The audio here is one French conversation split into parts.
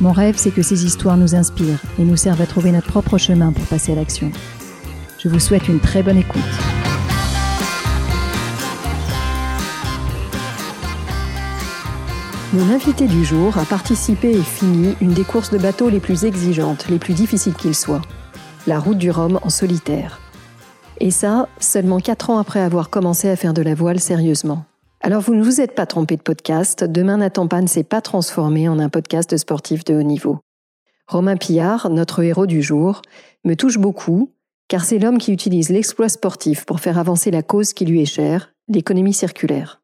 Mon rêve, c'est que ces histoires nous inspirent et nous servent à trouver notre propre chemin pour passer à l'action. Je vous souhaite une très bonne écoute. Mon invité du jour a participé et fini une des courses de bateau les plus exigeantes, les plus difficiles qu'il soit, la route du Rhum en solitaire. Et ça, seulement 4 ans après avoir commencé à faire de la voile sérieusement. Alors vous ne vous êtes pas trompé de podcast, Demain n'attend pas ne s'est pas transformé en un podcast sportif de haut niveau. Romain Pillard, notre héros du jour, me touche beaucoup, car c'est l'homme qui utilise l'exploit sportif pour faire avancer la cause qui lui est chère, l'économie circulaire.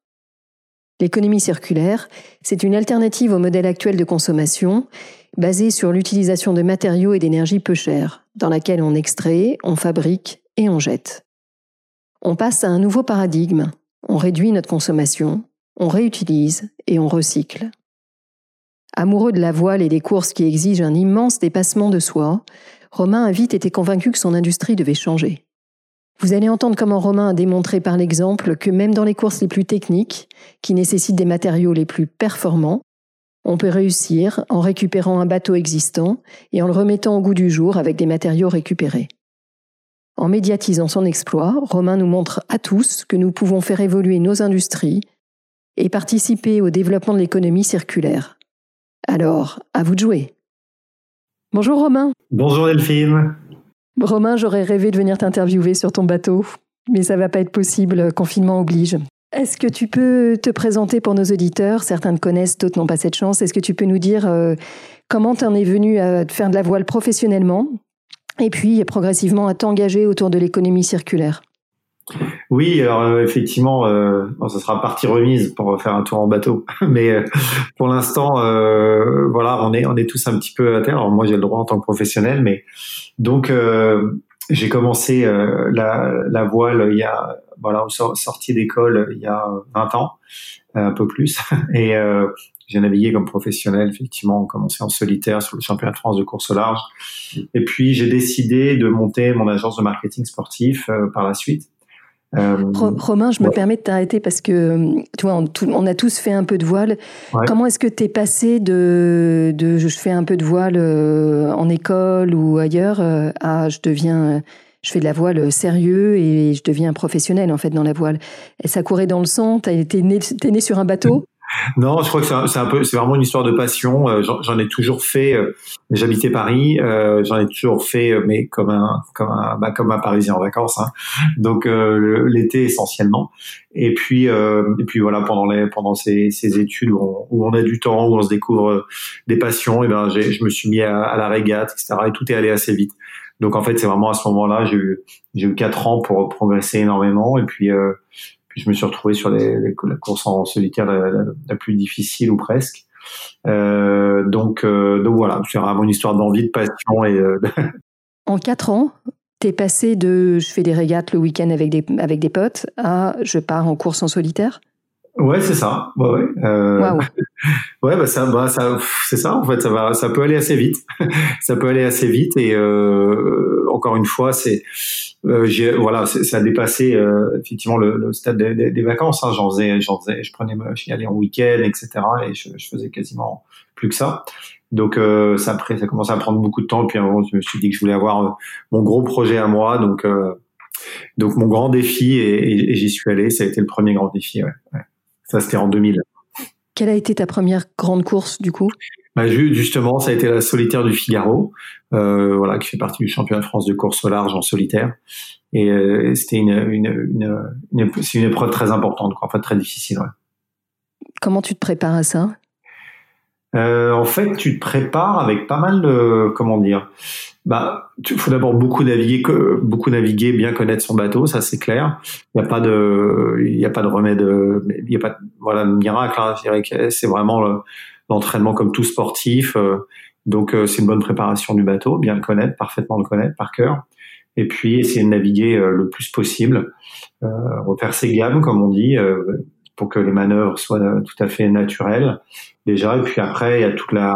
L'économie circulaire, c'est une alternative au modèle actuel de consommation, basée sur l'utilisation de matériaux et d'énergie peu chers, dans laquelle on extrait, on fabrique et on jette. On passe à un nouveau paradigme, on réduit notre consommation, on réutilise et on recycle. Amoureux de la voile et des courses qui exigent un immense dépassement de soi, Romain a vite été convaincu que son industrie devait changer. Vous allez entendre comment Romain a démontré par l'exemple que même dans les courses les plus techniques, qui nécessitent des matériaux les plus performants, on peut réussir en récupérant un bateau existant et en le remettant au goût du jour avec des matériaux récupérés. En médiatisant son exploit, Romain nous montre à tous que nous pouvons faire évoluer nos industries et participer au développement de l'économie circulaire. Alors, à vous de jouer. Bonjour Romain. Bonjour Delphine. Romain, j'aurais rêvé de venir t'interviewer sur ton bateau, mais ça va pas être possible, confinement oblige. Est-ce que tu peux te présenter pour nos auditeurs? Certains te connaissent, d'autres n'ont pas cette chance. Est-ce que tu peux nous dire euh, comment tu en es venu à faire de la voile professionnellement? Et puis progressivement à t'engager autour de l'économie circulaire. Oui, alors euh, effectivement, euh, ça sera partie remise pour faire un tour en bateau, mais euh, pour l'instant, euh, voilà, on est on est tous un petit peu à terre. Alors moi, j'ai le droit en tant que professionnel, mais donc j'ai commencé la, la voile il y a voilà sortie d'école il y a 20 ans, un peu plus, et j'ai navigué comme professionnel, effectivement, commencé en solitaire sur le championnat de France de course au large. Et puis, j'ai décidé de monter mon agence de marketing sportif euh, par la suite. Euh, Romain, je me permets de t'arrêter parce que, tu vois, on, a tous fait un peu de voile. Comment est-ce que tu es passé de, de je fais un peu de voile euh, en école ou ailleurs à je deviens je fais de la voile sérieux et je deviens professionnel en fait dans la voile. Et ça courait dans le sang. T'es né sur un bateau? Non, je crois que c'est un, peu, c'est vraiment une histoire de passion. Euh, j'en ai toujours fait. Euh, j'habitais Paris, euh, j'en ai toujours fait, mais comme un, comme un, bah, comme un Parisien en vacances. Hein. Donc l'été essentiellement. Et puis, et puis voilà, pendant les, pendant ces, ces études où on, où on, a du temps, où on se découvre des passions, et ben, je me suis mis à, à la régate, etc. Et tout est allé assez vite. Donc en fait, c'est vraiment à ce moment-là, j'ai eu, j'ai quatre ans pour progresser énormément. Et puis, euh, je me suis retrouvé sur la course en solitaire la, plus difficile ou presque. Euh, donc, euh, donc voilà, c'est vraiment une histoire d'envie, de passion. Et, en quatre ans, t'es passé de je fais des régates le week-end avec des, avec des potes à je pars en course en solitaire? Ouais, c'est ça. Ouais, ouais. Euh... ouais, bah ça, bah ça, c'est ça. En fait, ça va, ça peut aller assez vite. ça peut aller assez vite. Et euh, encore une fois, c'est, euh, voilà, ça a dépassé euh, effectivement le, le stade des, des, vacances. Hein. J'en faisais, j'en faisais, je prenais, j'y allais en week-end, etc. Et je, je, faisais quasiment plus que ça. Donc euh, ça après, ça commençait à prendre beaucoup de temps. Puis à un moment, je me suis dit que je voulais avoir euh, mon gros projet à moi. Donc donc mon grand défi et, et, j'y suis allé. Ça a été le premier grand défi. Ouais. ouais. Ça, c'était en 2000. Quelle a été ta première grande course, du coup? Bah, Justement, ça a été la solitaire du Figaro, euh, voilà, qui fait partie du championnat de France de course au large en solitaire. Et euh, c'était une, une, une, une, c'est une épreuve très importante, quoi, en fait, très difficile. Ouais. Comment tu te prépares à ça? Euh, En fait, tu te prépares avec pas mal de, comment dire, bah, il faut d'abord beaucoup naviguer, beaucoup naviguer, bien connaître son bateau, ça c'est clair. Il n'y a pas de, il y a pas de remède, il y a pas, voilà, de miracle. Hein. C'est vraiment l'entraînement comme tout sportif. Euh, Donc c'est une bonne préparation du bateau, bien le connaître, parfaitement le connaître par cœur. Et puis essayer de naviguer le plus possible, refaire ses gammes comme on dit, pour que les manœuvres soient tout à fait naturelles déjà. Et puis après il y a toute la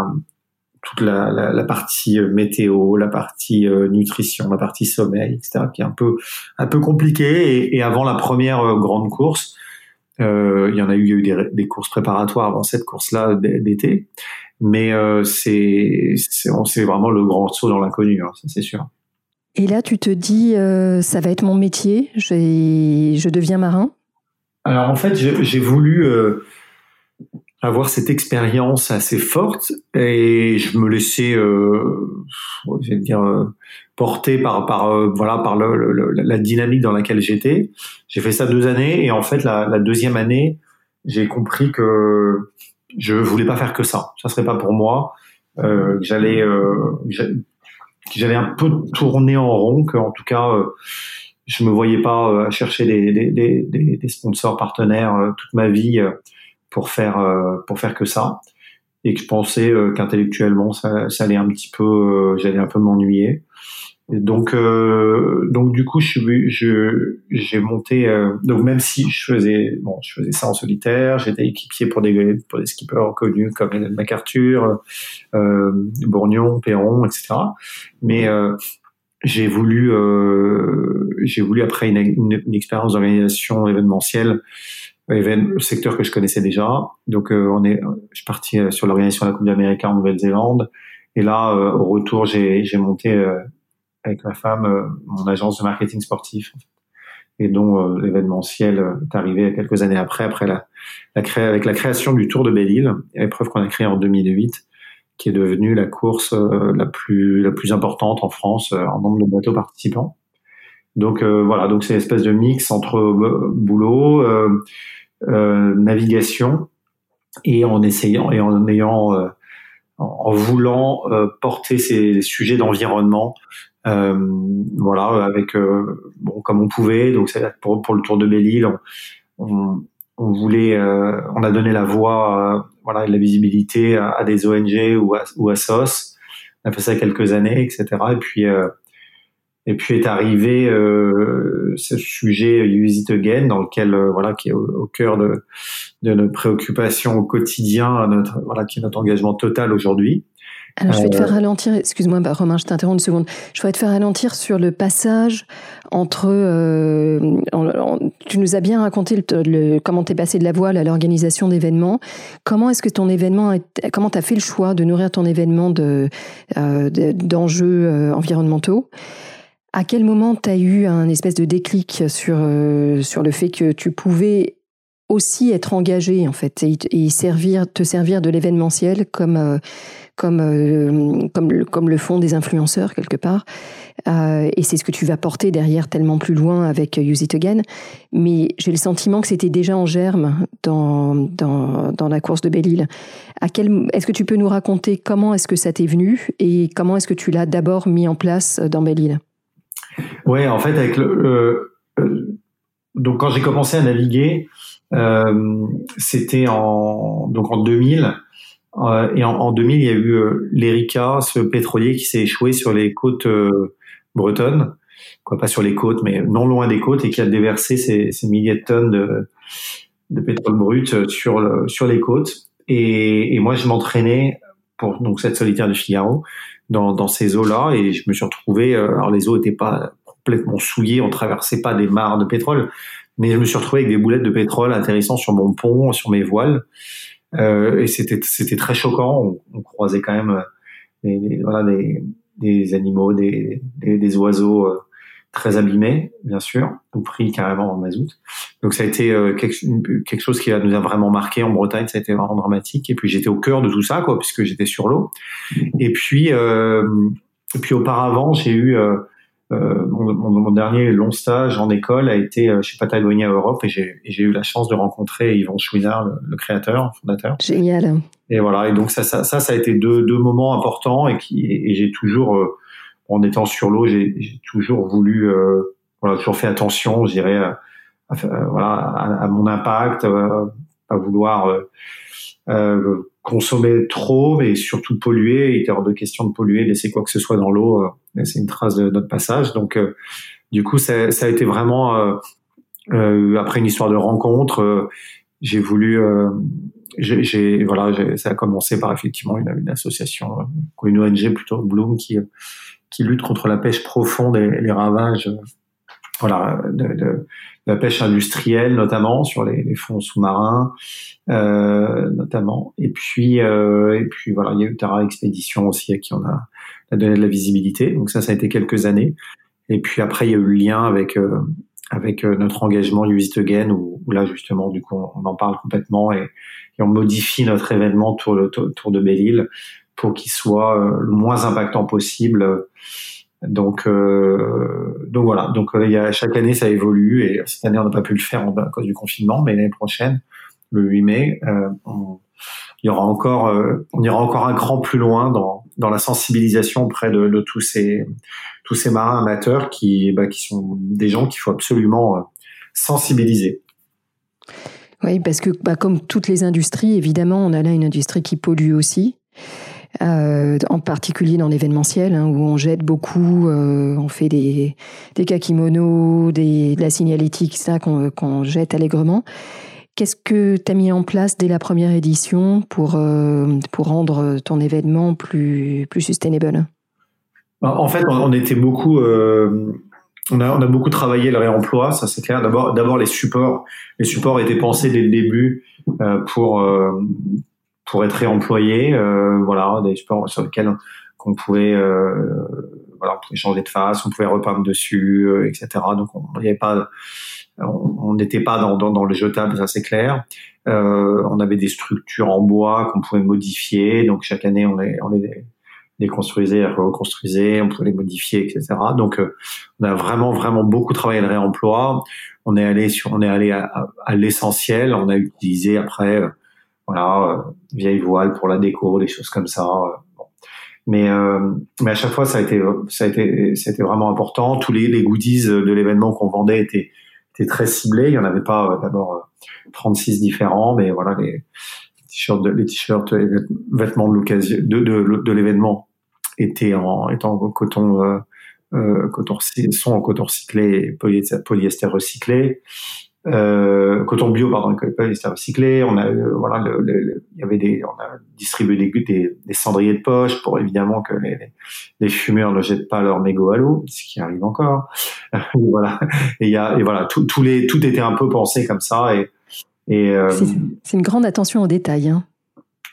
toute la, partie euh, météo, la partie euh, nutrition, la partie sommeil, etc., qui est un peu un peu compliqué. Et, avant la première euh, grande course, euh, il y en a eu, il y a eu des, courses préparatoires avant cette course-là d'été, mais euh, c'est c'est vraiment le grand saut dans l'inconnu, hein, ça c'est sûr. Et là, tu te dis, ça va être mon métier, je deviens marin. Alors en fait, j'ai voulu avoir cette expérience assez forte et je me laissais euh, je vais dire euh, porter par par euh, voilà par la dynamique dans laquelle j'étais. J'ai fait ça deux années et en fait la, deuxième année j'ai compris que je voulais pas faire que ça. Ça serait pas pour moi euh, j'allais euh, j'allais un peu tourner en rond que en tout cas je me voyais pas chercher des, des, des, des sponsors partenaires toute ma vie pour faire euh, pour faire que ça. Et que je pensais euh, qu'intellectuellement ça, ça allait un petit peu euh, j'allais un peu m'ennuyer. Donc donc du coup je j'ai monté donc même si je faisais bon je faisais ça en solitaire j'étais équipier pour des pour des skippers connus comme Hélène MacArthur euh, Bourgnon Perron etc mais j'ai voulu j'ai voulu après une, une, une expérience d'organisation événementielle le secteur que je connaissais déjà. Donc, euh, on est, je suis parti euh, sur l'organisation de la Coupe d'Amérique en Nouvelle-Zélande. Et là, euh, au retour, j'ai, monté avec ma femme mon agence de marketing sportif. Et dont l'événementiel est arrivé quelques années après, après la, la cré... avec la création du Tour de Belle-Île, épreuve qu'on a créée en 2008, qui est devenue la course la plus la plus importante en France en nombre de bateaux participants. Donc voilà, donc c'est une espèce de mix entre boulot, euh, navigation et en essayant et en ayant euh, en voulant euh, porter ces sujets d'environnement voilà avec bon comme on pouvait donc pour, pour le tour de Belle-Île on, on, voulait on a donné la voix voilà la visibilité à, des ONG ou à, ou à SOS on a fait ça quelques années etc et puis et puis est arrivé euh, ce sujet Use It Again, dans lequel euh, voilà qui est au, cœur de, de notre préoccupation au quotidien, notre voilà qui est notre engagement total aujourd'hui. Alors, je vais te faire ralentir, excuse-moi bah, Romain, je t'interromps une seconde. Je vais te faire ralentir sur le passage entre... Euh, tu nous as bien raconté le, le, comment t'es passé de la voile à l'organisation d'événements. Comment est-ce que ton événement... comment t'as fait le choix de nourrir ton événement de, euh, d'enjeux euh, environnementaux? À quel moment tu as eu un espèce de déclic sur, euh, sur le fait que tu pouvais aussi être engagé en fait et, servir, te servir de l'événementiel comme, euh, comme, euh, comme, le, font des influenceurs quelque part. et c'est ce que tu vas porter derrière tellement plus loin avec Use It Again. Mais j'ai le sentiment que c'était déjà en germe dans, dans, la course de Belle-Île. Est-ce que tu peux nous raconter comment est-ce que ça t'est venu et comment est-ce que tu l'as d'abord mis en place dans Belle-Île Ouais, en fait, euh, donc quand j'ai commencé à naviguer, euh, c'était en en 2000. Euh, et en, en, 2000, il y a eu euh, l'Erika, ce pétrolier qui s'est échoué sur les côtes euh, bretonnes, quoi pas sur les côtes, mais non loin des côtes, et qui a déversé ces, milliers de tonnes de, pétrole brut sur le, sur les côtes. Et, moi, je m'entraînais pour donc cette solitaire de Figaro dans, ces eaux-là et je me suis retrouvé. Euh, alors les eaux étaient pas complètement souillées, on traversait pas des mares de pétrole, mais je me suis retrouvé avec des boulettes de pétrole atterrissant sur mon pont, sur mes voiles, euh, et c'était c'était très choquant. On, on, croisait quand même des, des voilà des, des animaux, des, des, oiseaux euh, très abîmé, bien sûr, ou pris carrément en mazout. Donc ça a été euh, quelque, quelque, chose qui nous a vraiment marqué en Bretagne, ça a été vraiment dramatique. Et puis j'étais au cœur de tout ça, quoi, puisque j'étais sur l'eau. Et puis, euh, et puis auparavant, j'ai eu euh, euh mon, mon, dernier long stage en école a été chez Patagonia Europe et j'ai eu la chance de rencontrer Yvon Chouinard, le, le, créateur, fondateur. Génial. Et voilà. Et donc ça, ça, ça, ça a été deux, deux moments importants et qui et, et j'ai toujours en étant sur l'eau, j'ai toujours voulu, euh, voilà, toujours fait attention, je dirais, à, voilà, à, mon impact, euh, à, vouloir euh, euh, consommer trop et surtout polluer. Il était hors de question de polluer, laisser quoi que ce soit dans l'eau, euh, c'est une trace de notre passage. Donc, euh, du coup, ça, ça, a été vraiment après une histoire de rencontre. j'ai voulu, j'ai voilà, ça a commencé par effectivement une, une association, une ONG plutôt Bloom qui qui lutte contre la pêche profonde et les ravages voilà, de, de, la pêche industrielle notamment sur les, les fonds sous-marins euh, notamment. Et puis euh, et puis voilà, il y a eu Tara Expédition aussi à qui on a, donné de la visibilité. Donc ça, ça a été quelques années. Et puis après, il y a eu le lien avec euh, avec euh, notre engagement Use It Again où, là justement du coup on, en parle complètement et, et, on modifie notre événement tour, le, tour de Belle-Île pour qu'il soit euh, le moins impactant possible donc, euh, donc voilà. Donc euh, il y a, chaque année ça évolue et cette année on n'a pas pu le faire à cause du confinement, mais l'année prochaine, le 8 mai, euh, on, il y aura encore, euh, on ira encore un cran plus loin dans, dans la sensibilisation auprès de, de tous ces tous ces marins amateurs qui bah, qui sont des gens qu'il faut absolument euh, sensibiliser. Oui, parce que bah, comme toutes les industries, évidemment, on a là une industrie qui pollue aussi. Euh, en particulier dans l'événementiel, hein, où on jette beaucoup, euh, on fait des, des kakimonos, de la signalétique, ça qu'on jette allègrement. Qu'est-ce que tu as mis en place dès la première édition pour, euh, pour rendre ton événement plus, plus sustainable? En fait, on était beaucoup... On a, beaucoup travaillé le réemploi, ça c'est clair. D'abord, d'abord les supports. Les supports étaient pensés dès le début pour pour être réemployé, euh, voilà, des supports sur lesquels qu'on pouvait, euh, voilà, on pouvait changer de face, on pouvait repeindre dessus, euh, etc. Donc on n'y avait pas, on n'était pas dans, dans, dans, le jetable, ça c'est clair. Euh, on avait des structures en bois qu'on pouvait modifier, donc chaque année on les, on les déconstruisait, reconstruisait, on pouvait les modifier, etc. Donc euh, on a vraiment vraiment beaucoup travaillé le réemploi. On est allé sur, on est allé à, à l'essentiel. On a utilisé après voilà, euh, vieille voile pour la déco, des choses comme ça. Euh, mais euh, mais à chaque fois ça a été ça a été c'était vraiment important. Tous les, les goodies de l'événement qu'on vendait étaient étaient très ciblés. Il y en avait pas d'abord 36 différents, mais voilà les t-shirts les t-shirts vêtements de l'occasion de, de, de l'événement étaient en étant en coton euh, coton sont en coton recyclé polyester recyclé euh, coton bio pardon polyester recyclé on a euh, voilà il y avait des on a distribué des, des, des cendriers de poche pour évidemment que les, les, fumeurs ne jettent pas leur mégot à l'eau ce qui arrive encore. Voilà. Et il y a et voilà tout, tous les tout était un peu pensé comme ça et et euh, c'est une grande attention aux détails hein.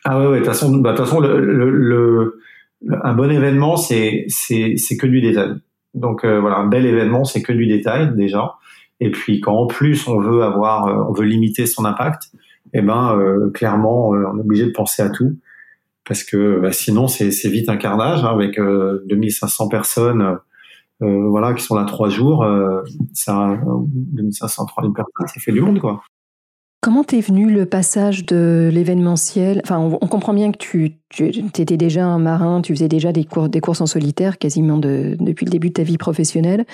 ah ouais ouais de toute façon bah, façon le, un bon événement c'est c'est c'est que du détail. Donc euh, voilà un bel événement c'est que du détail déjà et puis quand en plus on veut avoir, euh, on veut limiter son impact, eh ben euh, clairement euh, on est obligé de penser à tout parce que bah, sinon c'est vite un carnage hein, avec 2500 personnes. voilà, qui sont là trois jours, ça, 2500, 3000 personnes, ça fait du monde, quoi. Comment t'es venu le passage de l'événementiel? Enfin, on, comprend bien que tu, tu étais déjà un marin, tu faisais déjà des, des courses en solitaire quasiment de, depuis le début de ta vie professionnelle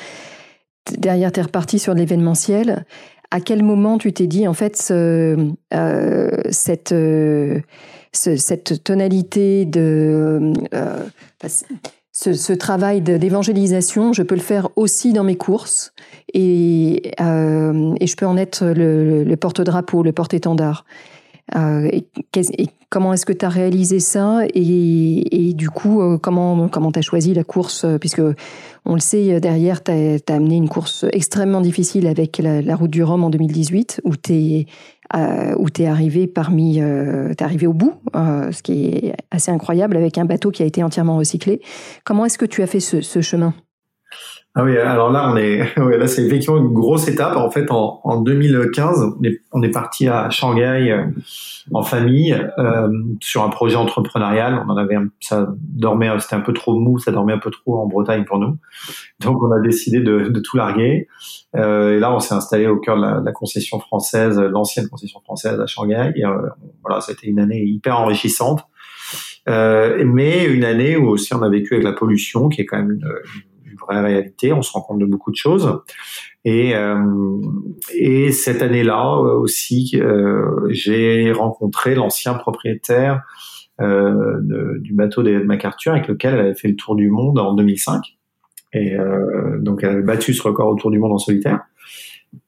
derrière, tu es reparti sur l'événementiel. À quel moment tu t'es dit, en fait, euh, cette, euh, cette tonalité de. Euh, ce, travail d'évangélisation, je peux le faire aussi dans mes courses et, et je peux en être le, porte-drapeau, le porte-étendard. Comment est-ce que tu as réalisé ça et, du coup, comment comment tu as choisi la course Puisque on le sait, derrière, tu as, amené une course extrêmement difficile avec la, route du Rhum en 2018, où tu es, euh, où es arrivé parmi, euh, es arrivé au bout, euh, ce qui est assez incroyable, avec un bateau qui a été entièrement recyclé. Comment est-ce que tu as fait ce chemin? Ah oui, alors là, on est, ouais, là, c'est effectivement une grosse étape. En fait, en, en 2015, on est, on est parti à Shanghai euh, en famille euh, sur un projet entrepreneurial. On en avait, un, ça dormait, c'était un peu trop mou, ça dormait un peu trop en Bretagne pour nous. Donc, on a décidé de, de tout larguer. Euh, et là, on s'est installé au cœur de la, la concession française, l'ancienne concession française à Shanghai. Et, euh, voilà, c'était une année hyper enrichissante. Euh, mais une année où aussi on a vécu avec la pollution, qui est quand même une, vraie réalité. On se rend compte de beaucoup de choses. Et, et cette année-là aussi, j'ai rencontré l'ancien propriétaire de, du bateau de MacArthur avec lequel elle avait fait le tour du monde en 2005. Et donc elle avait battu ce record autour du monde en solitaire.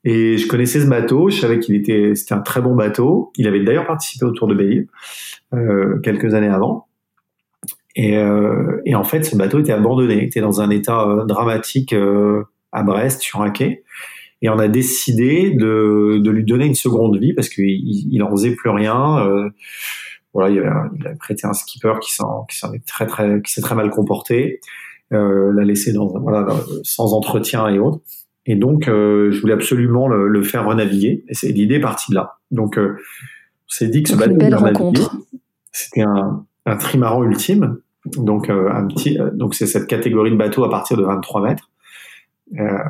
Et je connaissais ce bateau, je savais qu'il était, c'était un très bon bateau. Il avait d'ailleurs participé au Tour de Belle euh, quelques années avant. Et, euh, et, en fait, ce bateau était abandonné, il était dans un état euh, dramatique euh, à Brest sur un quai. Et on a décidé de, de lui donner une seconde vie parce qu'il il en faisait plus rien. Euh, voilà, il, avait, il a prêté un skipper qui s'en qui s'en est très très qui s'est très mal comporté, l'a laissé dans voilà sans entretien et autres. Et donc, euh, je voulais absolument le, le, faire renaviguer. Et c'est l'idée partie de là. Donc, euh, on s'est dit que ce bateau, rencontre. C'était un, un trimaran ultime. Donc, euh, un petit, euh, donc c'est cette catégorie de bateau à partir de 23 mètres.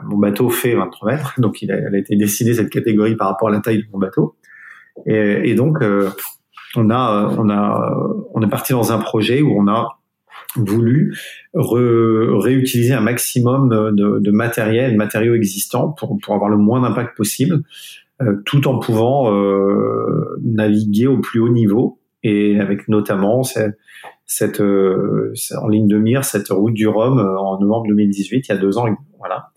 mon bateau fait 23 mètres, donc il a, elle a été décidée cette catégorie par rapport à la taille de mon bateau. Et, et donc, on a, on a, on est parti dans un projet où on a voulu réutiliser un maximum de, matériel, de matériaux existants pour, pour avoir le moins d'impact possible, euh, tout en pouvant euh, naviguer au plus haut niveau et avec notamment cette, cette euh, en ligne de mire cette route du Rhum en novembre 2018, il y a deux ans, voilà.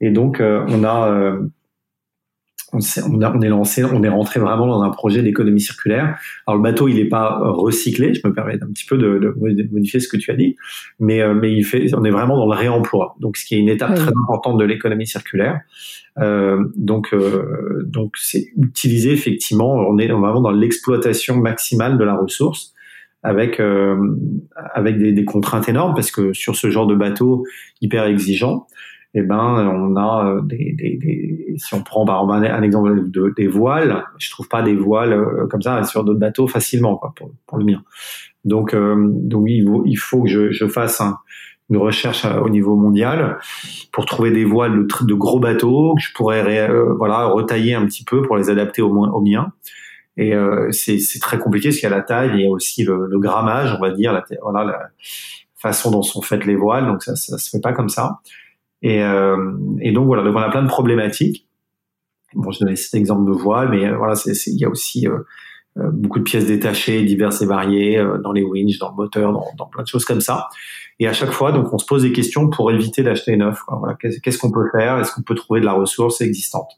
Et donc on a on, on, est lancé, on est rentré vraiment dans un projet d'économie circulaire. Alors le bateau, il n'est pas recyclé. Je me permets un petit peu de, de, modifier ce que tu as dit, mais euh, mais il fait, on est vraiment dans le réemploi. Donc ce qui est une étape très importante de l'économie circulaire. Euh, donc euh, donc c'est utiliser effectivement. On est vraiment dans l'exploitation maximale de la ressource avec euh, avec des, des, contraintes énormes parce que sur ce genre de bateau hyper exigeant, eh ben on a euh, des, des, des, si on prend par exemple un, exemple de, des voiles, je trouve pas des voiles euh, comme ça sur d'autres bateaux facilement quoi pour, pour le mien. Donc euh, donc oui, il faut que je, je fasse un, une recherche au niveau mondial pour trouver des voiles de, de gros bateaux que je pourrais voilà retailler un petit peu pour les adapter au, au mien. Et euh, c'est très compliqué parce qu'il y a la taille, il y a aussi le, le grammage, on va dire, la, voilà la façon dont sont faites les voiles, donc ça, ça se fait pas comme ça. Et, euh, et donc voilà, donc on a plein de problématiques. Bon, je donnais cet exemple de voile, mais euh, voilà, il y a aussi euh, beaucoup de pièces détachées, diverses et variées, dans les winches, dans le moteur, dans, plein de choses comme ça. Et à chaque fois, donc, on se pose des questions pour éviter d'acheter neuf. Quoi. Voilà, qu'est-ce qu'on peut faire? Est-ce qu'on peut trouver de la ressource existante?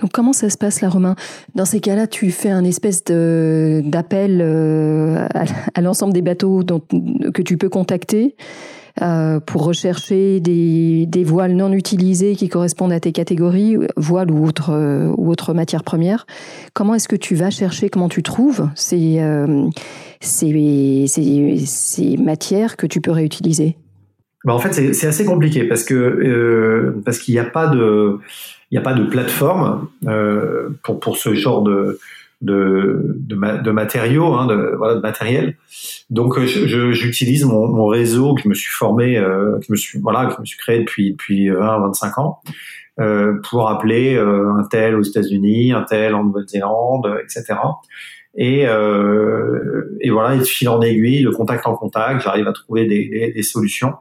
Donc comment ça se passe là, Romain? Dans ces cas-là, tu fais un espèce d'appel à, l'ensemble des bateaux que tu peux contacter euh, pour rechercher des, voiles non utilisées qui correspondent à tes catégories, voiles ou autres euh, ou autres matières premières. Comment est-ce que tu vas chercher, comment tu trouves ces, euh, ces, ces, ces, matières que tu peux réutiliser? Bah en fait, c'est assez compliqué parce que parce qu'il n'y a pas de il n'y a pas de plateforme pour pour ce genre de de, de, de matériaux, hein, de, voilà, de matériel. Donc euh, j'utilise mon, mon, réseau que je me suis formé, euh, que je me suis voilà, que je me suis créé depuis depuis 20-25 ans, euh, pour appeler euh, un tel aux États-Unis, un tel en Nouvelle-Zélande, etc. Et, euh, et voilà, il fil en aiguille, de contact en contact, j'arrive à trouver des, des, solutions.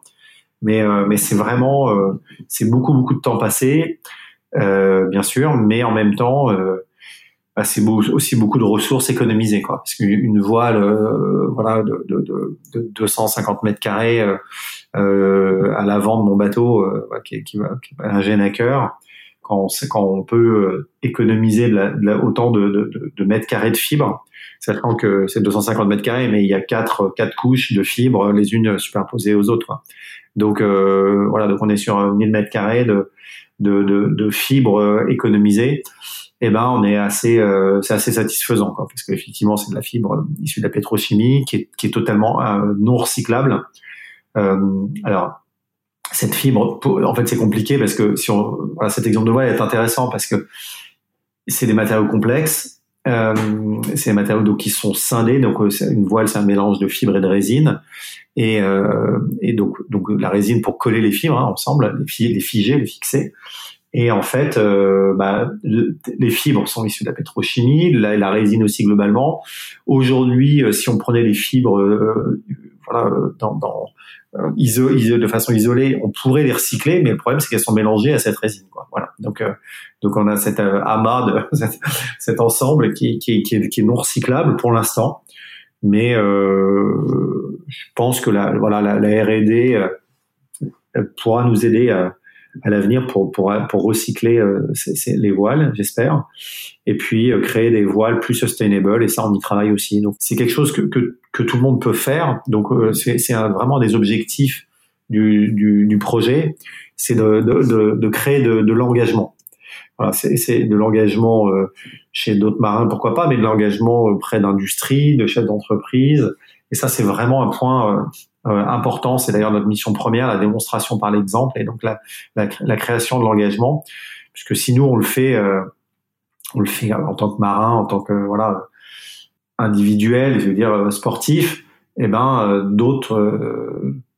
Mais mais c'est vraiment c'est beaucoup beaucoup de temps passé, bien sûr, mais en même temps bah, c'est aussi beaucoup de ressources économisées quoi parce qu'une voile euh, voilà de, de, de, 250 mètres carrés euh, euh, à l'avant de mon bateau euh, qui, qui, qui, un génaqueur quand on sait quand on peut euh, économiser de la, de la, autant de, de, mètres carrés de fibres sachant que c'est 250 mètres carrés mais il y a quatre quatre couches de fibres les unes superposées aux autres quoi. donc voilà donc on est sur 1000 mètres carrés de de, de, de fibres économisées eh ben on est assez euh, c'est assez satisfaisant quoi, parce qu'effectivement c'est de la fibre issue de la pétrochimie qui est, qui est totalement euh, non recyclable. Euh, alors cette fibre, en fait c'est compliqué parce que si on, cet exemple de voile est intéressant parce que c'est des matériaux complexes, euh, c'est des matériaux donc qui sont scindés, donc une voile c'est un mélange de fibres et de résine, et, et donc donc la résine pour coller les fibres hein, ensemble, les figer, les fixer, et en fait, euh, bah, les fibres sont issues de la pétrochimie, la, résine aussi globalement. Aujourd'hui, euh, si on prenait les fibres, euh, voilà, dans, dans de façon isolée, on pourrait les recycler, mais le problème c'est qu'elles sont mélangées à cette résine. Quoi. Voilà. Donc, euh, donc on a cet amas, de, cet, ensemble qui, qui, qui, est, qui, est, non recyclable pour l'instant, mais euh, je pense que la, voilà, la, la R&D pourra nous aider à, à l'avenir pour, pour, pour recycler euh, les voiles, j'espère, et puis euh, créer des voiles plus sustainable, et ça, on y travaille aussi. Donc, c'est quelque chose que, que, que, tout le monde peut faire. Donc, euh, c'est vraiment des objectifs du, du, du projet, c'est de, de, de, créer de, de l'engagement. Voilà, c'est de l'engagement chez d'autres marins, pourquoi pas, mais de l'engagement auprès d'industrie, de chefs d'entreprise. Et ça, c'est vraiment un point euh, important. C'est d'ailleurs notre mission première, la démonstration par l'exemple et donc la, la, la création de l'engagement. Puisque si nous on le fait, euh, on le fait en tant que marin, en tant que voilà individuel, je veux dire euh, sportif, eh ben d'autres,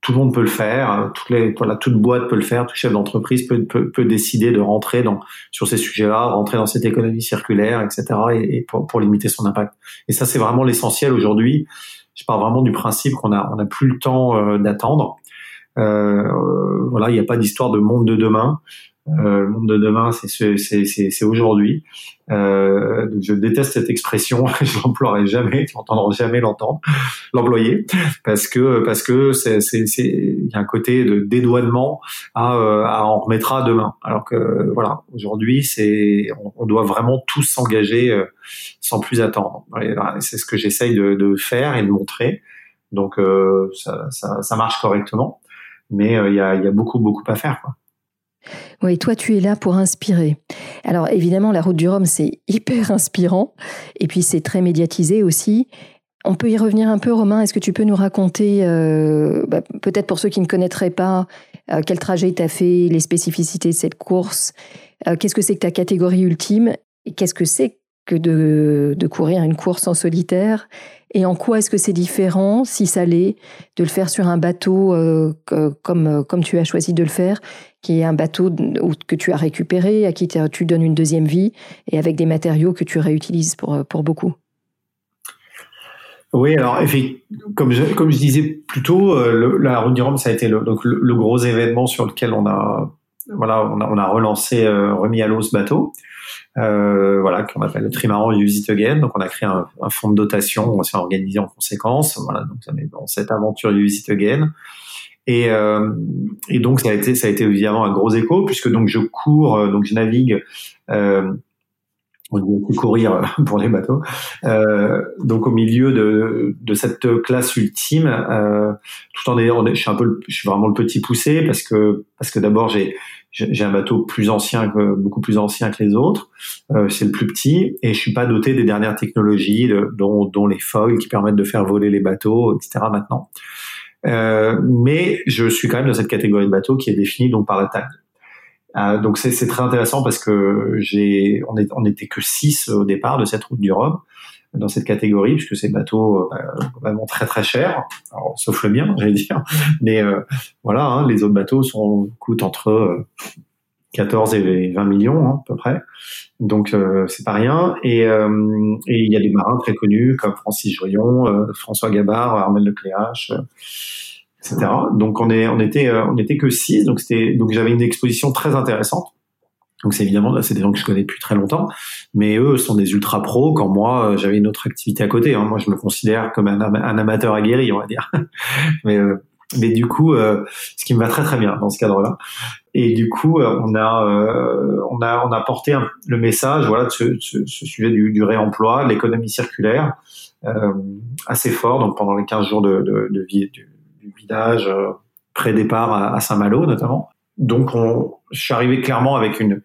tout le monde peut le faire. Toutes les, voilà, toute boîte peut le faire. Tout chef d'entreprise peut, peut, peut, décider de rentrer dans sur ces sujets-là, rentrer dans cette économie circulaire, etc. Et, et pour, pour limiter son impact. Et ça, c'est vraiment l'essentiel aujourd'hui je pars vraiment du principe qu'on a on a plus le temps euh, d'attendre. Euh, voilà, il n'y a pas d'histoire de monde de demain. Euh, le monde de demain, c'est aujourd'hui. Euh, je déteste cette expression, je l'emploierai jamais, tu n'entendras jamais l'entendre, l'employer, parce que parce que c'est il y a un côté de dédouanement à, euh, à on remettra demain. Alors que voilà, aujourd'hui, c'est on, doit vraiment tous s'engager euh, sans plus attendre. C'est ce que j'essaye de, de, faire et de montrer. Donc ça, ça, ça, marche correctement, mais il y, a, y a beaucoup beaucoup à faire. Quoi. Oui, toi, tu es là pour inspirer. Alors, évidemment, la route du Rhum, c'est hyper inspirant. Et puis, c'est très médiatisé aussi. On peut y revenir un peu, Romain? Est-ce que tu peux nous raconter, euh, bah, peut-être pour ceux qui ne connaîtraient pas, euh, quel trajet tu as fait, les spécificités de cette course, euh, qu'est-ce que c'est que ta catégorie ultime? Et qu'est-ce que c'est que de, de, courir une course en solitaire et en quoi est-ce que c'est différent, si ça l'est, de le faire sur un bateau comme, comme tu as choisi de le faire qui est un bateau que tu as récupéré, à qui tu donnes une deuxième vie, et avec des matériaux que tu réutilises pour, pour beaucoup? Oui, alors comme je, comme je disais plus tôt, euh, la Route du Rhum, ça a été le, le, gros événement sur lequel on a, voilà, on a, relancé, remis à l'eau ce bateau, euh, voilà, qu'on appelle le trimaran Use It Again. Donc on a créé un, un fonds de dotation, on s'est organisé en conséquence. Voilà, donc on est dans cette aventure Use It Again. Et, euh, et donc ça a été ça a été évidemment un gros écho puisque donc je cours euh, donc je navigue euh, on dit courir pour les bateaux. Euh, donc au milieu de, de cette classe ultime, euh, tout en ayant, je suis un peu, je suis vraiment le petit poussé parce que parce que d'abord j'ai j'ai un bateau plus ancien que beaucoup plus ancien que les autres. Euh, c'est le plus petit et je suis pas doté des dernières technologies, dont dont les foils qui permettent de faire voler les bateaux, etc. Maintenant. Euh, mais je suis quand même dans cette catégorie de bateaux qui est définie donc par la taille. Euh, donc c'est très intéressant parce que j'ai on, est, on était que 6 au départ de cette route du Rhum dans cette catégorie puisque ces bateaux euh, vraiment très très chers, alors, sauf le mien j'allais dire, mais euh, voilà hein, les autres bateaux sont coûtent entre 14 et 20 millions hein, à peu près. Donc euh, c'est pas rien. Et il y a des marins très connus comme Francis Joyon, euh, François Gabard, Armel Lecléache, euh, Donc on est on était on était que six. Donc c'était donc j'avais une exposition très intéressante. Donc c'est évidemment là c'est des gens que je connais depuis très longtemps, mais eux sont des ultra pros. Quand moi j'avais une autre activité à côté. Hein. Moi je me considère comme un, amateur aguerri, on va dire. mais mais du coup, euh, ce qui me va très très bien dans ce cadre-là. Et du coup, euh, on a euh, on a on a porté le message, voilà, de ce, ce, sujet du, du réemploi, l'économie circulaire, assez fort. Donc pendant les 15 jours de, de, de vie, du, du, vidage pré-départ à, Saint-Malo notamment. Donc, on, je suis arrivé clairement avec une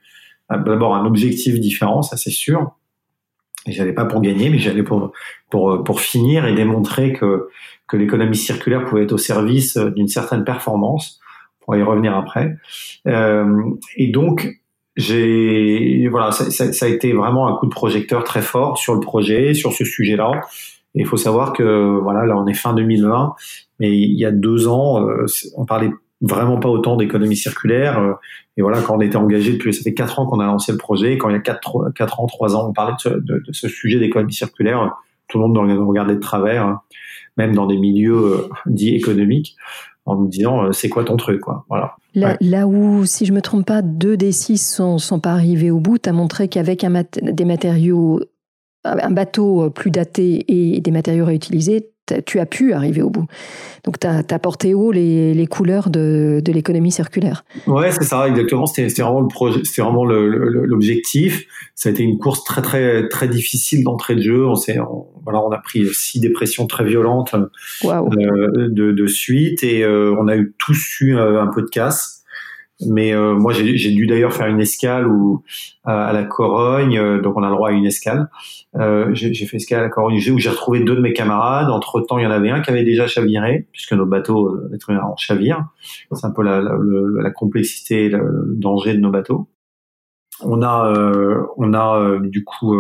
d'abord un objectif différent, ça c'est sûr. Et j'allais pas pour gagner, mais j'allais pour pour pour finir et démontrer que que l'économie circulaire pouvait être au service euh, d'une certaine performance. On pourra y revenir après. Euh, et donc, j'ai voilà, ça, a été vraiment un coup de projecteur très fort sur le projet, sur ce sujet-là. Et il faut savoir que voilà, là on est fin 2020, mais il y a deux ans, euh, on parlait vraiment pas autant d'économie circulaire. Euh, et voilà, quand on était engagé depuis, ça fait quatre ans qu'on a lancé le projet. Quand il y a quatre, quatre ans, trois ans, on parlait de ce, de, de ce sujet d'économie circulaire, tout le monde nous regardait de travers. Hein même dans des milieux euh, dits économiques. en nous disant c'est quoi ton truc quoi. Voilà. Là, où, si je me trompe pas, deux des six sont, sont pas arrivés au bout, tu as montré qu'avec des matériaux, un bateau plus daté et des matériaux réutilisés, tu as pu arriver au bout. Donc, tu as, porté haut les, les couleurs de, de l'économie circulaire. Ouais, c'est ça, exactement. C'était vraiment le projet, c'était vraiment l'objectif. Ça a été une course très, très, très difficile d'entrée de jeu. On voilà, on a pris six dépressions très violentes euh, de, de, suite et euh, on a eu tous eu euh, un peu de casse. Mais euh, moi, j'ai dû d'ailleurs faire une escale ou à la Corogne, euh, donc on a le droit à une escale. Euh, j'ai fait escale à la Corogne où j'ai retrouvé deux de mes camarades. Entre temps, il y en avait un qui avait déjà chaviré, puisque nos bateaux étaient en chavire. C'est un peu la, la, la complexité, le danger de nos bateaux. On a, on a du coup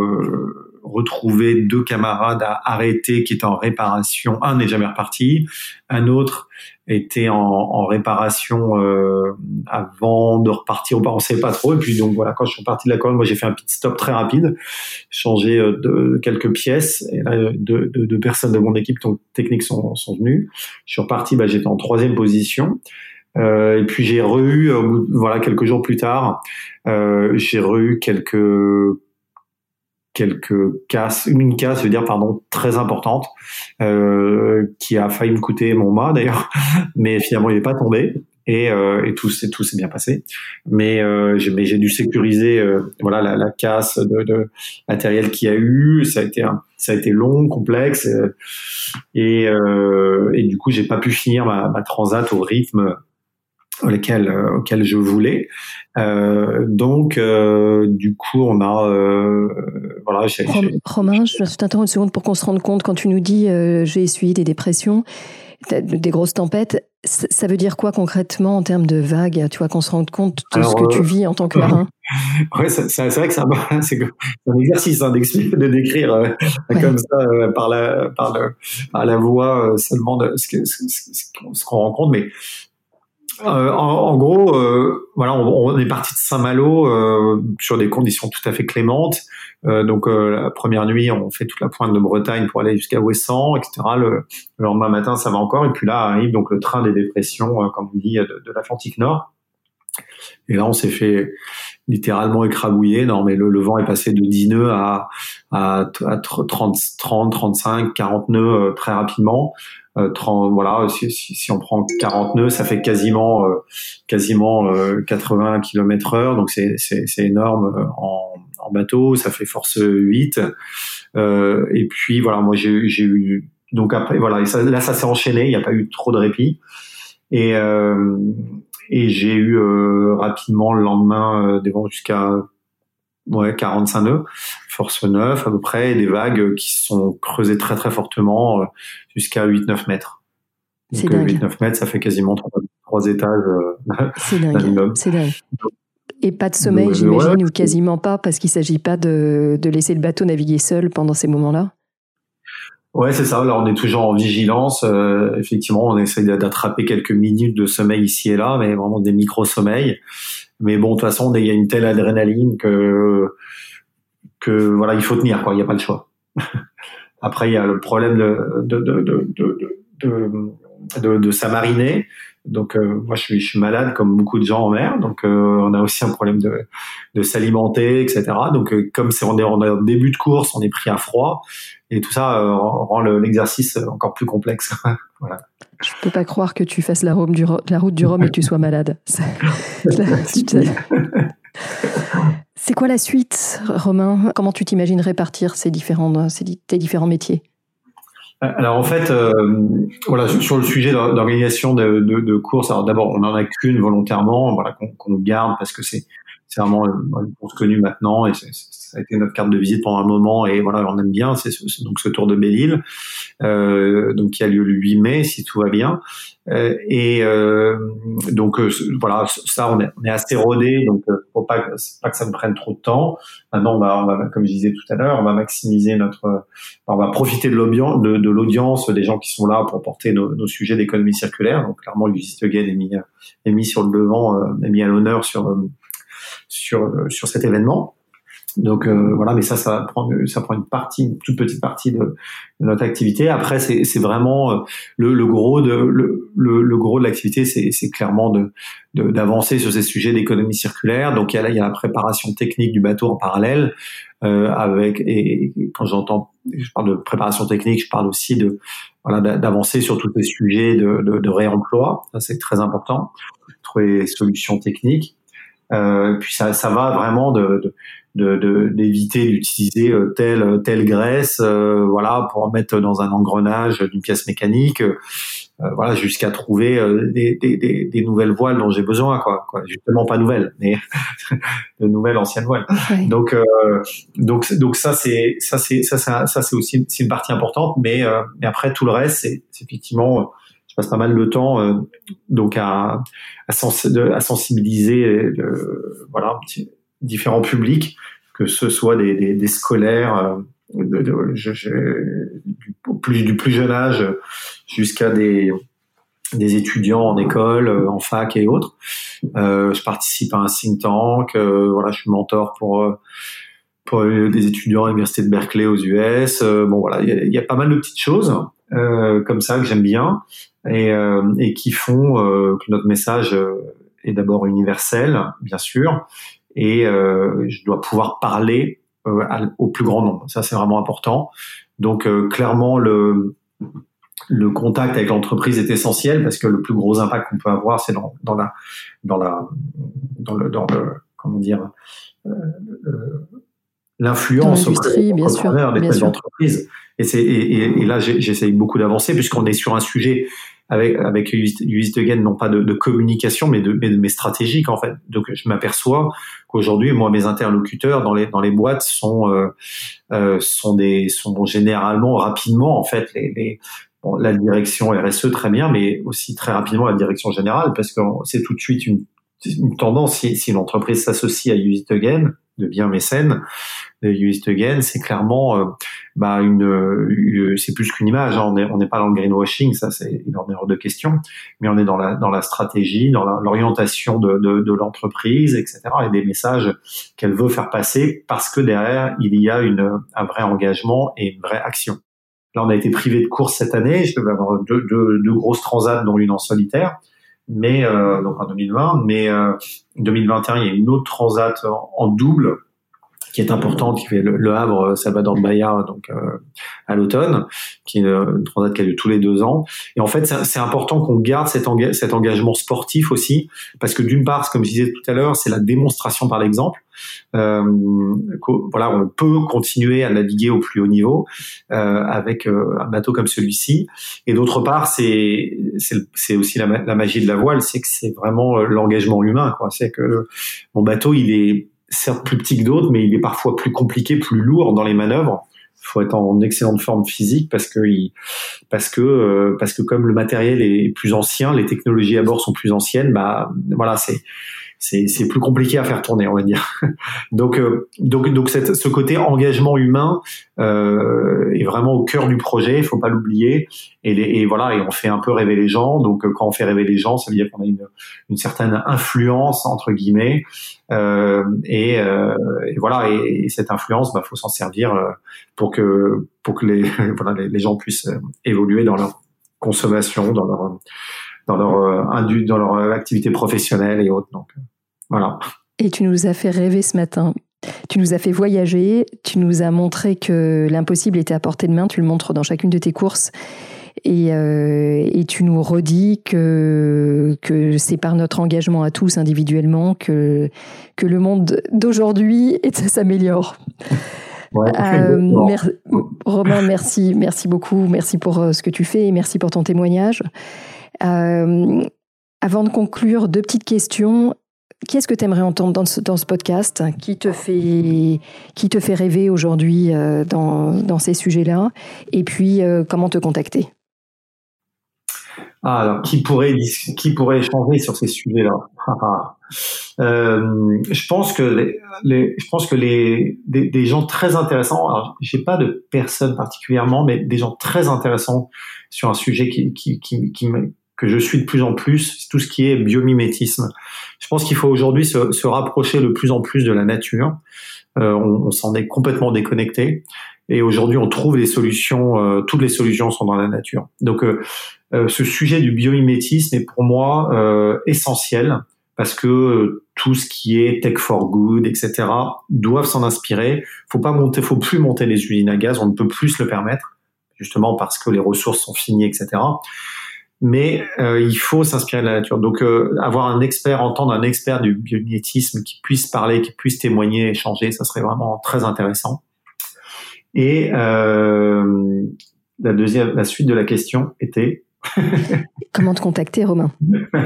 retrouvé deux camarades à arrêter qui étaient en réparation. Un n'est jamais reparti, un autre était en, en réparation euh, avant de repartir. On ne savait pas trop. Et puis donc voilà, quand je suis parti de la colonne, moi j'ai fait un petit stop très rapide, changé euh, de, quelques pièces. Et là, deux, deux, personnes de mon équipe donc, technique sont, sont venues. Je suis reparti, bah, j'étais en troisième position. Euh, et puis j'ai re voilà, quelques jours plus tard, euh, j'ai re quelques quelques casses, une casse, je veux dire, pardon, très importante, euh, qui a failli me coûter mon mât d'ailleurs, mais finalement il n'est pas tombé et, euh, et tout, tout s'est bien passé. Mais euh, j'ai dû sécuriser euh, voilà la, la casse de, de matériel qu'il y a eu. Ça a été ça a été long, complexe euh, et, euh, et du coup j'ai pas pu finir ma, ma transat au rythme auquel, euh, auquel je voulais. Euh, donc, euh, du coup, on a euh, voilà. Romain, je t'interromps une seconde pour qu'on se rende compte quand tu nous dis j'ai essuyé des dépressions, des grosses tempêtes. Ça veut dire quoi concrètement en termes de vagues Tu vois, qu'on se rende compte de ce que tu vis en tant que marin? Ouais, c'est vrai que c'est un, un, exercice hein, de décrire euh, comme ça euh, par la par, le, par la voix seulement de ce qu'on ce, ce, rencontre, mais euh, en, gros, euh, voilà, on, est parti de Saint-Malo euh, sur des conditions tout à fait clémentes. donc la première nuit, on fait toute la pointe de Bretagne pour aller jusqu'à Ouessant, etc. Le, lendemain matin, ça va encore. Et puis là arrive donc le train des dépressions, comme on dit, de l'Atlantique Nord. Et là, on s'est fait littéralement écrabouiller. Non, mais le, vent est passé de 10 nœuds à, à, à 30, 30, 35, 40 nœuds très rapidement. 30, euh, voilà, si, on prend 40 nœuds, ça fait quasiment euh, quasiment 80 euh, km heure, donc c'est énorme en, bateau, ça fait force 8. et puis voilà, moi j'ai eu donc après voilà, là ça s'est enchaîné, il n'y a pas eu trop de répit. Et et j'ai eu rapidement le lendemain des vents jusqu'à ouais 45 nœuds, force 9 à peu près, et des vagues qui sont creusées très très fortement jusqu'à 8-9 mètres. Donc 8-9 euh, mètres, ça fait quasiment trois, étages. Euh, c'est dingue. C'est dingue. Et pas de sommeil, j'imagine, ou quasiment pas, parce qu'il ne s'agit pas de, de, laisser le bateau naviguer seul pendant ces moments-là? Ouais, c'est ça. Là, on est toujours en vigilance. Euh, effectivement, on essaie d'attraper quelques minutes de sommeil ici et là, mais vraiment des micro-sommeils. Mais bon, de toute façon, il y a une telle adrénaline que que voilà, il faut tenir. Quoi, il n'y a pas le choix. Après, il y a le problème de, de, de, de, de, de, de s'amariner. Donc, euh, moi, je suis, je suis malade comme beaucoup de gens en mer. Donc, euh, on a aussi un problème de, de s'alimenter, etc. Donc, euh, comme c'est on est en début de course, on est pris à froid. Et tout ça rend l'exercice encore plus complexe. voilà. Je peux pas croire que tu fasses la, route du, la route du Rhum et que tu sois malade. C'est quoi la suite, Romain? Comment tu t'imagines répartir ces différents, ces, tes différents métiers? Alors en fait, euh, voilà, sur le sujet d'organisation de, de, de, courses, alors d'abord, on n'en a qu'une volontairement, voilà, qu'on garde parce que c'est vraiment une course connue maintenant et ça a été notre carte de visite pendant un moment et voilà, on aime bien. C'est donc ce Tour de Belle-Île, euh, donc qui a lieu le 8 mai si tout va bien. Euh, et euh, donc euh, voilà, ça on est, on est assez rodé, donc faut pas, pas que ça me prenne trop de temps. Maintenant, on va, on va, comme je disais tout à l'heure, on va maximiser notre, on va profiter de l'audience, de, l'audience des gens qui sont là pour porter nos, nos sujets d'économie circulaire. Donc clairement, Lucie Guen est mis, est mis sur le devant, est mis à l'honneur sur sur sur cet événement. Donc euh, voilà, mais ça, ça prend, ça prend une partie, une toute petite partie de, notre activité. Après, c'est vraiment euh, le, le, gros de le, le, gros de l'activité, c'est clairement de d'avancer sur ces sujets d'économie circulaire. Donc il y a là, il y a la préparation technique du bateau en parallèle euh, avec et, quand j'entends, je parle de préparation technique, je parle aussi de voilà d'avancer sur tous ces sujets de, de, de réemploi. Ça c'est très important, trouver des solutions techniques. Euh, puis ça, ça va vraiment de, de d'éviter de, d'utiliser euh, telle telle graisse euh, voilà pour mettre dans un engrenage d'une pièce mécanique euh, voilà jusqu'à trouver des, des, des, nouvelles voiles dont j'ai besoin quoi, quoi. Justement pas nouvelles mais de nouvelles anciennes voiles. Donc donc donc ça c'est ça c'est ça ça, c'est aussi une partie importante mais mais après tout le reste c'est effectivement je passe pas mal de temps donc à à, sens, à sensibiliser voilà différents publics, que ce soit des, des, des scolaires euh, de, de, je, du, plus, du plus jeune âge jusqu'à des, des étudiants en école, euh, en fac et autres. Euh, je participe à un think tank, euh, voilà, je suis mentor pour pour des étudiants à l'université de Berkeley aux US. bon voilà, il y y a, pas mal de petites choses comme ça que j'aime bien et, et qui font que notre message est d'abord universel, bien sûr, et euh, je dois pouvoir parler euh, au plus grand nombre. Ça, c'est vraiment important. Donc, euh, clairement, le, le contact avec l'entreprise est essentiel parce que le plus gros impact qu'on peut avoir, c'est dans, dans la, dans la, dans le, dans le, comment dire, l'influence auprès des entreprises. Et, c'est, et, et, là, j'essaye beaucoup d'avancer puisqu'on est sur un sujet avec avec Use Again, non pas de, de communication, mais de, mais, stratégiques en fait. Donc je m'aperçois qu'aujourd'hui, moi, mes interlocuteurs dans les dans les boîtes sont euh, euh, sont des sont généralement rapidement en fait les, les bon, la direction RSE très bien, mais aussi très rapidement la direction générale parce que c'est tout de suite une, une tendance si, si l'entreprise s'associe à Use It Again de bien mécène de Again, c'est clairement euh, bah, une, euh, c'est plus qu'une image. Hein. On n'est pas dans le greenwashing, ça c'est il en hors de question, mais on est dans la dans la stratégie, dans l'orientation de, de, de l'entreprise, etc. et des messages qu'elle veut faire passer parce que derrière il y a une un vrai engagement et une vraie action. Là, on a été privé de course cette année. Je devais avoir deux, deux, deux grosses transats, dont une en solitaire mais euh, donc en 2020, mais euh, 2021 il y a une autre transat en, double qui est importante, qui fait le, Havre euh, Salvador Bahia donc euh, à l'automne, qui est une, transat qui a lieu tous les deux ans. Et en fait, c'est important qu'on garde cet, cet engagement sportif aussi, parce que d'une part, comme je disais tout à l'heure, c'est la démonstration par l'exemple. Euh, voilà, on peut continuer à naviguer au plus haut niveau euh, avec euh, un bateau comme celui-ci. Et d'autre part, c'est c'est aussi la, la, magie de la voile, c'est que c'est vraiment euh, l'engagement humain. C'est que mon bateau, il est certes plus petit que d'autres, mais il est parfois plus compliqué, plus lourd dans les manœuvres. Il faut être en excellente forme physique parce que parce que euh, parce que comme le matériel est plus ancien, les technologies à bord sont plus anciennes, bah voilà, c'est c'est plus compliqué à faire tourner, on va dire. donc euh, donc donc cette, ce côté engagement humain euh, est vraiment au cœur du projet, il faut pas l'oublier. Et, et, voilà, et on fait un peu rêver les gens. Donc euh, quand on fait rêver les gens, ça veut dire qu'on a une, une certaine influence entre guillemets. Euh, et, euh, et, voilà, et, cette influence, bah faut s'en servir pour que pour que les voilà les, les gens puissent évoluer dans leur consommation, dans leur dans leur euh, dans leur euh, activité professionnelle et autres. Donc euh, voilà. Et tu nous as fait rêver ce matin. Tu nous as fait voyager, tu nous as montré que l'impossible était à portée de main, tu le montres dans chacune de tes courses. Et, et tu nous redis que, que c'est par notre engagement à tous individuellement que, que le monde d'aujourd'hui s'améliore. Ouais, Romain, merci, merci beaucoup, merci pour ce que tu fais et merci pour ton témoignage. Euh, avant de conclure, deux petites questions. Qu'est-ce que tu aimerais entendre dans ce, podcast? Qui te fait, qui te fait rêver aujourd'hui euh, dans, ces sujets-là? Et puis, euh, comment te contacter? Ah, alors, qui pourrait, qui pourrait échanger sur ces sujets-là? Je pense que je pense que les des, gens très intéressants. Alors, j'ai pas de personne particulièrement, mais des gens très intéressants sur un sujet qui qui qui, qui, que je suis de plus en plus, c'est tout ce qui est biomimétisme. Je pense qu'il faut aujourd'hui se, se, rapprocher de plus en plus de la nature. Euh, on, on s'en est complètement déconnecté. Et aujourd'hui, on trouve les solutions, euh, toutes les solutions sont dans la nature. Donc, euh, euh, ce sujet du biomimétisme est pour moi essentiel parce que tout ce qui est tech for good, etc., doivent s'en inspirer. Faut pas monter, faut plus monter les usines à gaz, on ne peut plus se le permettre, justement parce que les ressources sont finies, etc. Mais il faut s'inspirer de la nature. Donc, avoir un expert, entendre un expert du biomimétisme qui puisse parler, qui puisse témoigner, échanger, ça serait vraiment très intéressant. Et euh, la deuxième, la suite de la question était? Comment te contacter, Romain?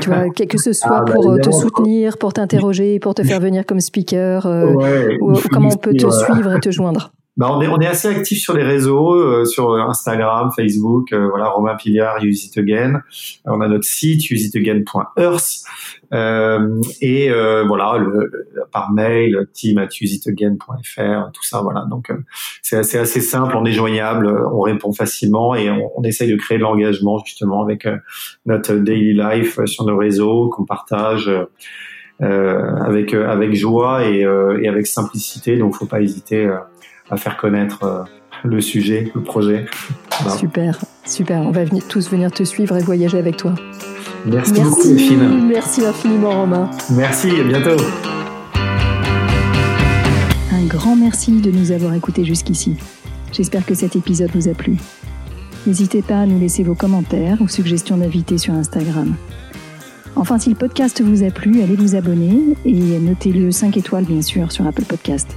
Tu vois, que ce soit ah, bah, pour euh, te soutenir, pour t'interroger, pour te faire venir comme speaker, euh, ou comment on peut te suivre et te joindre? Bah on est on est assez actif sur les réseaux, euh, sur Instagram, Facebook, euh, voilà Romain Piliard, Use It Again. On a notre site useitagain.earth euh, et euh, voilà le, par mail team at useitagain.fr, tout ça voilà. Donc c'est assez assez simple, on est joignable, on répond facilement et on, on essaye de créer de l'engagement justement avec notre daily life sur nos réseaux qu'on partage. avec avec joie et, et avec simplicité donc faut pas hésiter à faire connaître euh, le sujet, le projet. Super, super. On va venir, tous venir te suivre et voyager avec toi. Merci, merci beaucoup, Delphine. Merci infiniment, Romain. Merci, à bientôt. Un grand merci de nous avoir écoutés jusqu'ici. J'espère que cet épisode vous a plu. N'hésitez pas à nous laisser vos commentaires ou suggestions d'invités sur Instagram. Enfin, si le podcast vous a plu, allez vous abonner et notez-le 5 étoiles, bien sûr, sur Apple Podcast.